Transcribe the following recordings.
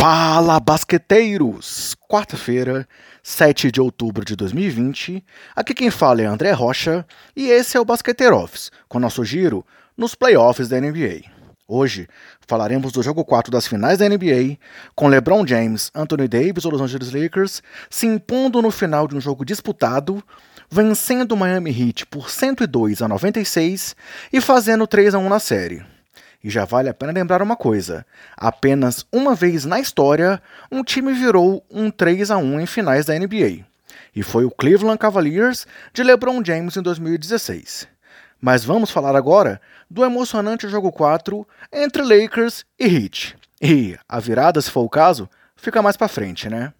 Fala, basqueteiros! Quarta-feira, 7 de outubro de 2020. Aqui quem fala é André Rocha e esse é o Basqueteiro Office, com nosso giro nos playoffs da NBA. Hoje falaremos do jogo 4 das finais da NBA, com LeBron James, Anthony Davis ou Los Angeles Lakers se impondo no final de um jogo disputado, vencendo o Miami Heat por 102 a 96 e fazendo 3 a 1 na série. E já vale a pena lembrar uma coisa: apenas uma vez na história, um time virou um 3 a 1 em finais da NBA. E foi o Cleveland Cavaliers de LeBron James em 2016. Mas vamos falar agora do emocionante jogo 4 entre Lakers e Heat. E a virada, se for o caso, fica mais para frente, né?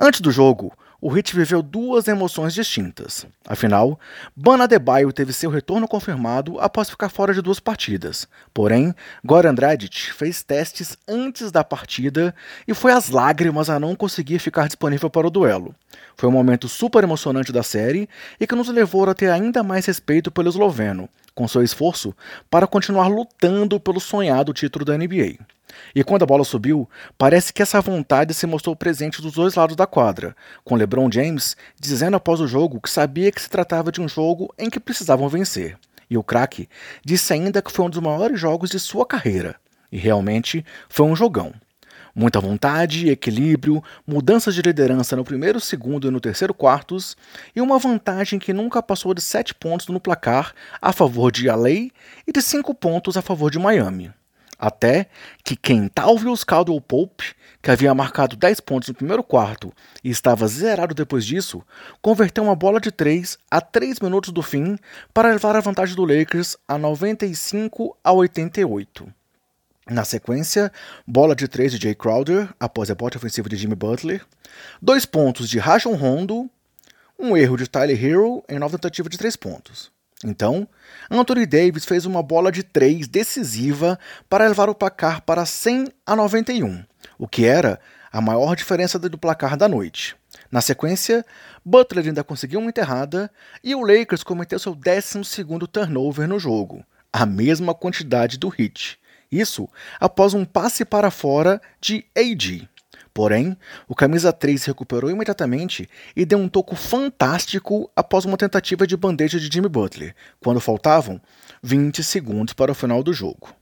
Antes do jogo, o Heat viveu duas emoções distintas. Afinal, Bana Adebayo teve seu retorno confirmado após ficar fora de duas partidas. Porém, Goran Dragic fez testes antes da partida e foi às lágrimas a não conseguir ficar disponível para o duelo. Foi um momento super emocionante da série e que nos levou a ter ainda mais respeito pelo esloveno, com seu esforço para continuar lutando pelo sonhado título da NBA. E quando a bola subiu, parece que essa vontade se mostrou presente dos dois lados da quadra, com LeBron James dizendo após o jogo que sabia que se tratava de um jogo em que precisavam vencer. E o craque disse ainda que foi um dos maiores jogos de sua carreira. E realmente foi um jogão. Muita vontade, equilíbrio, mudanças de liderança no primeiro, segundo e no terceiro quartos, e uma vantagem que nunca passou de 7 pontos no placar a favor de LA e de 5 pontos a favor de Miami. Até que Kentavious Caldwell Pope, que havia marcado 10 pontos no primeiro quarto e estava zerado depois disso, converteu uma bola de 3 a 3 minutos do fim para levar a vantagem do Lakers a 95 a 88. Na sequência, bola de 3 de Jay Crowder após a bote ofensiva de Jimmy Butler, dois pontos de Rajon Rondo, um erro de Tyler Hero em nova tentativa de 3 pontos. Então, Anthony Davis fez uma bola de 3 decisiva para levar o placar para 100 a 91, o que era a maior diferença do placar da noite. Na sequência, Butler ainda conseguiu uma enterrada e o Lakers cometeu seu 12 turnover no jogo, a mesma quantidade do Heat. Isso após um passe para fora de AD. Porém, o camisa 3 se recuperou imediatamente e deu um toco fantástico após uma tentativa de bandeja de Jimmy Butler, quando faltavam 20 segundos para o final do jogo.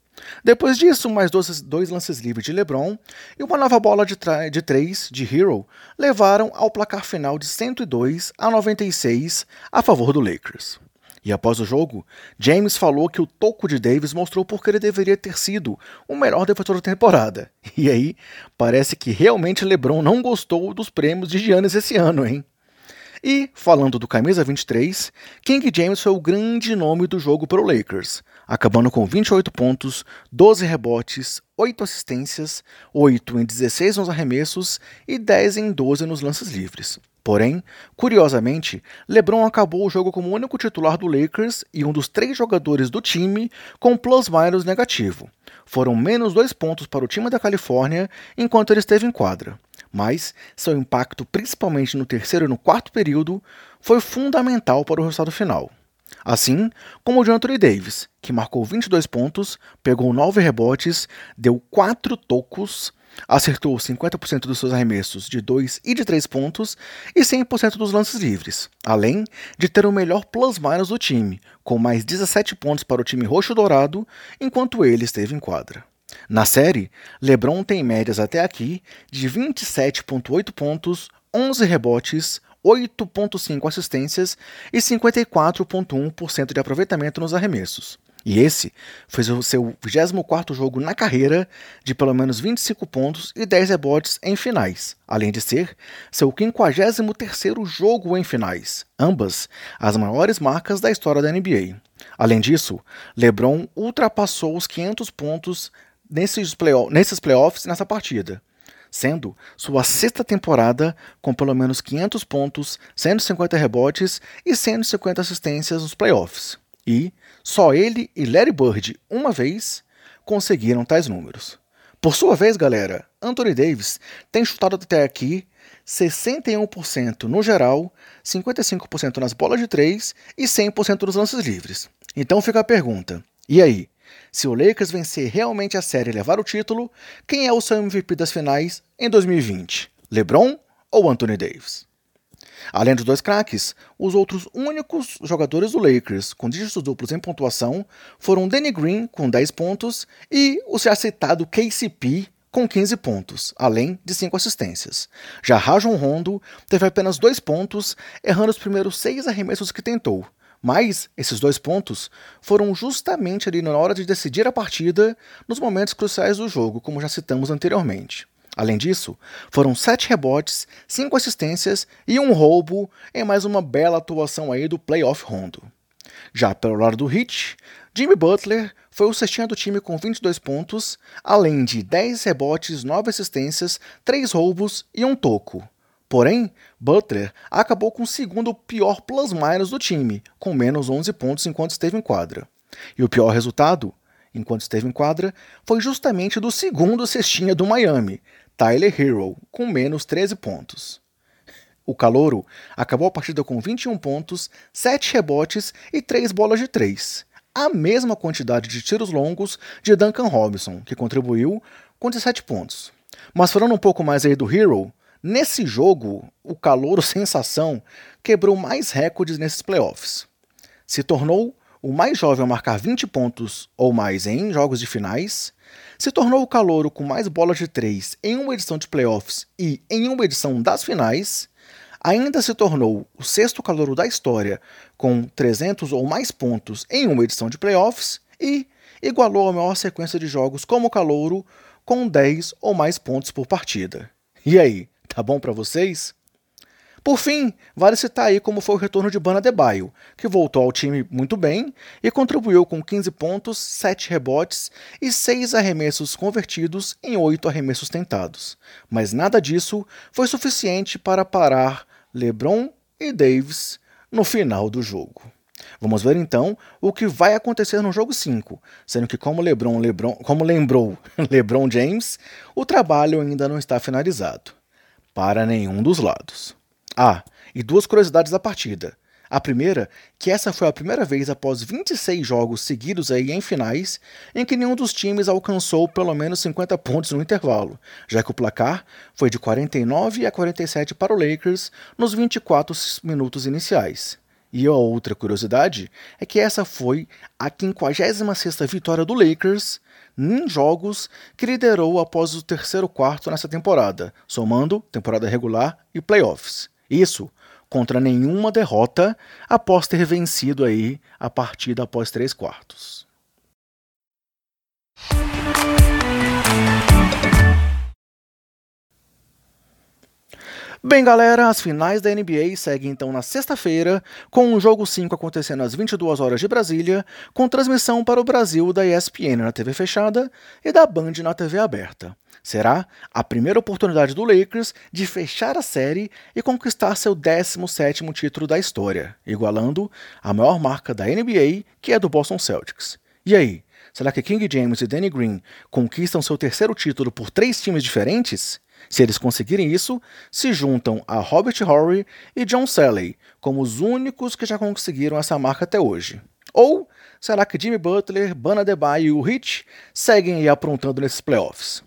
Depois disso, mais dois, dois lances livres de LeBron e uma nova bola de, de três de Hero levaram ao placar final de 102 a 96 a favor do Lakers. E após o jogo, James falou que o toco de Davis mostrou porque ele deveria ter sido o melhor defensor da temporada. E aí, parece que realmente LeBron não gostou dos prêmios de Giannis esse ano, hein? E, falando do camisa 23, King James foi o grande nome do jogo para o Lakers, acabando com 28 pontos, 12 rebotes, 8 assistências, 8 em 16 nos arremessos e 10 em 12 nos lances livres. Porém, curiosamente, LeBron acabou o jogo como o único titular do Lakers e um dos três jogadores do time com plus-minus negativo. Foram menos dois pontos para o time da Califórnia enquanto ele esteve em quadra. Mas seu impacto, principalmente no terceiro e no quarto período, foi fundamental para o resultado final. Assim como o de Anthony Davis, que marcou 22 pontos, pegou 9 rebotes, deu 4 tocos, Acertou 50% dos seus arremessos de 2 e de 3 pontos e 100% dos lances livres, além de ter o melhor plus-minus do time, com mais 17 pontos para o time roxo-dourado, enquanto ele esteve em quadra. Na série, LeBron tem médias até aqui de 27,8 pontos, 11 rebotes, 8,5 assistências e 54,1% de aproveitamento nos arremessos. E esse foi o seu 24 jogo na carreira de pelo menos 25 pontos e 10 rebotes em finais, além de ser seu 53º jogo em finais, ambas as maiores marcas da história da NBA. Além disso, LeBron ultrapassou os 500 pontos nesses, play nesses playoffs nessa partida, sendo sua sexta temporada com pelo menos 500 pontos, 150 rebotes e 150 assistências nos playoffs. E só ele e Larry Bird, uma vez, conseguiram tais números. Por sua vez, galera, Anthony Davis tem chutado até aqui 61% no geral, 55% nas bolas de 3 e 100% nos lances livres. Então fica a pergunta: e aí? Se o Lakers vencer realmente a série e levar o título, quem é o seu MVP das finais em 2020? LeBron ou Anthony Davis? Além dos dois craques, os outros únicos jogadores do Lakers com dígitos duplos em pontuação foram Danny Green, com 10 pontos, e o já citado KCP, com 15 pontos, além de 5 assistências. Já Rajon Rondo teve apenas 2 pontos, errando os primeiros 6 arremessos que tentou. Mas esses dois pontos foram justamente ali na hora de decidir a partida, nos momentos cruciais do jogo, como já citamos anteriormente. Além disso, foram sete rebotes, cinco assistências e um roubo em mais uma bela atuação aí do playoff Rondo. Já pelo lado do Heat, Jimmy Butler foi o cestinha do time com 22 pontos, além de 10 rebotes, 9 assistências, 3 roubos e um toco. Porém, Butler acabou com o segundo pior plus-minus do time, com menos 11 pontos enquanto esteve em quadra. E o pior resultado, enquanto esteve em quadra, foi justamente do segundo cestinha do Miami, Tyler Hero, com menos 13 pontos. O calouro acabou a partida com 21 pontos, 7 rebotes e 3 bolas de 3. A mesma quantidade de tiros longos de Duncan Robinson, que contribuiu com 17 pontos. Mas falando um pouco mais aí do Hero, nesse jogo, o calouro sensação quebrou mais recordes nesses playoffs. Se tornou o mais jovem a marcar 20 pontos ou mais em jogos de finais, se tornou o calouro com mais bolas de três em uma edição de playoffs e em uma edição das finais, ainda se tornou o sexto calouro da história com 300 ou mais pontos em uma edição de playoffs e igualou a maior sequência de jogos como calouro com 10 ou mais pontos por partida. E aí, tá bom para vocês? Por fim, vale citar aí como foi o retorno de Bana Debaio, que voltou ao time muito bem e contribuiu com 15 pontos, 7 rebotes e 6 arremessos convertidos em 8 arremessos tentados. Mas nada disso foi suficiente para parar LeBron e Davis no final do jogo. Vamos ver então o que vai acontecer no jogo 5, sendo que como LeBron, LeBron, como lembrou LeBron James, o trabalho ainda não está finalizado para nenhum dos lados. Ah, e duas curiosidades da partida. A primeira, que essa foi a primeira vez após 26 jogos seguidos aí em finais em que nenhum dos times alcançou pelo menos 50 pontos no intervalo, já que o placar foi de 49 a 47 para o Lakers nos 24 minutos iniciais. E a outra curiosidade é que essa foi a 56ª vitória do Lakers em jogos que liderou após o terceiro quarto nessa temporada, somando temporada regular e playoffs. Isso contra nenhuma derrota após ter vencido aí a partida após três quartos. Bem, galera, as finais da NBA seguem então na sexta-feira, com o jogo 5 acontecendo às 22 horas de Brasília, com transmissão para o Brasil da ESPN na TV fechada e da Band na TV aberta. Será a primeira oportunidade do Lakers de fechar a série e conquistar seu 17º título da história, igualando a maior marca da NBA, que é do Boston Celtics. E aí, será que King James e Danny Green conquistam seu terceiro título por três times diferentes? Se eles conseguirem isso, se juntam a Robert Horry e John Salley como os únicos que já conseguiram essa marca até hoje. Ou será que Jimmy Butler, Bana Debaio e o Hit seguem aí aprontando nesses playoffs?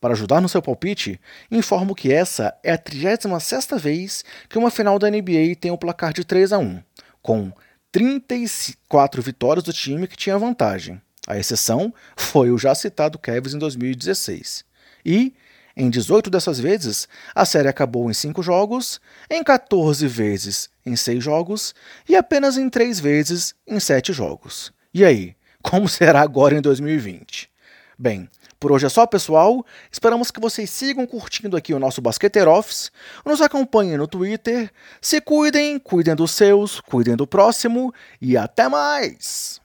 Para ajudar no seu palpite, informo que essa é a 36ª vez que uma final da NBA tem um placar de 3 a 1, com 34 vitórias do time que tinha vantagem. A exceção foi o já citado Cavs em 2016. E, em 18 dessas vezes, a série acabou em 5 jogos, em 14 vezes em 6 jogos e apenas em 3 vezes em 7 jogos. E aí, como será agora em 2020? Bem, por hoje é só, pessoal. Esperamos que vocês sigam curtindo aqui o nosso Basqueteiro Office, nos acompanhem no Twitter, se cuidem, cuidem dos seus, cuidem do próximo e até mais!